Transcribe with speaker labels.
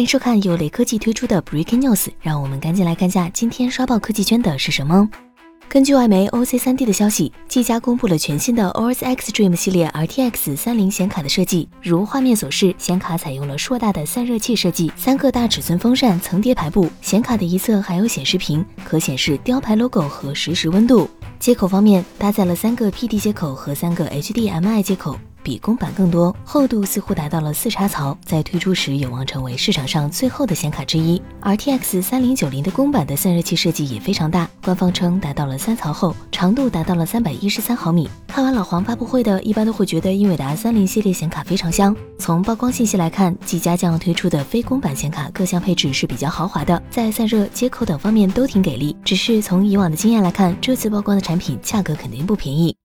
Speaker 1: 欢迎收看由雷科技推出的 Breaking News，让我们赶紧来看下今天刷爆科技圈的是什么。根据外媒 OC3D 的消息，技嘉公布了全新的 OS X Dream 系列 RTX 30显卡的设计。如画面所示，显卡采用了硕大的散热器设计，三个大尺寸风扇层叠排布。显卡的一侧还有显示屏，可显示雕牌 logo 和实时温度。接口方面，搭载了三个 PD 接口和三个 HDMI 接口。比公版更多，厚度似乎达到了四插槽，在推出时有望成为市场上最厚的显卡之一。RTX 三零九零的公版的散热器设计也非常大，官方称达到了三槽厚，长度达到了三百一十三毫米。看完老黄发布会的，一般都会觉得英伟达三零系列显卡非常香。从曝光信息来看，技嘉将推出的非公版显卡各项配置是比较豪华的，在散热、接口等方面都挺给力。只是从以往的经验来看，这次曝光的产品价格肯定不便宜。